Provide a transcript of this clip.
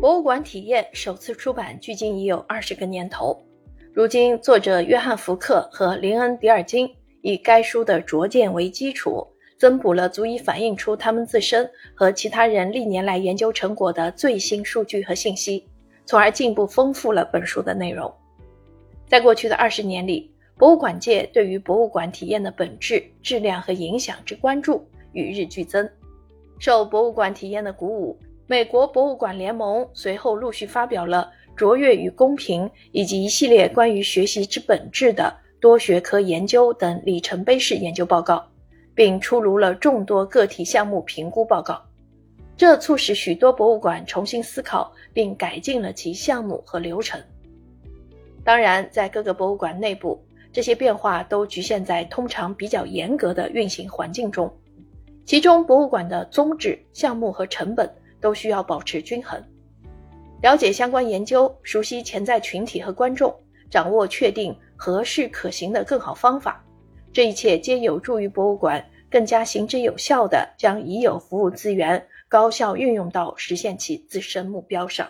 博物馆体验首次出版距今已有二十个年头，如今作者约翰·福克和林恩·迪尔金以该书的拙见为基础，增补了足以反映出他们自身和其他人历年来研究成果的最新数据和信息，从而进一步丰富了本书的内容。在过去的二十年里，博物馆界对于博物馆体验的本质、质量和影响之关注与日俱增。受博物馆体验的鼓舞。美国博物馆联盟随后陆续发表了《卓越与公平》以及一系列关于学习之本质的多学科研究等里程碑式研究报告，并出炉了众多个体项目评估报告。这促使许多博物馆重新思考并改进了其项目和流程。当然，在各个博物馆内部，这些变化都局限在通常比较严格的运行环境中，其中博物馆的宗旨、项目和成本。都需要保持均衡，了解相关研究，熟悉潜在群体和观众，掌握确定合适可行的更好方法，这一切皆有助于博物馆更加行之有效地将已有服务资源高效运用到实现其自身目标上。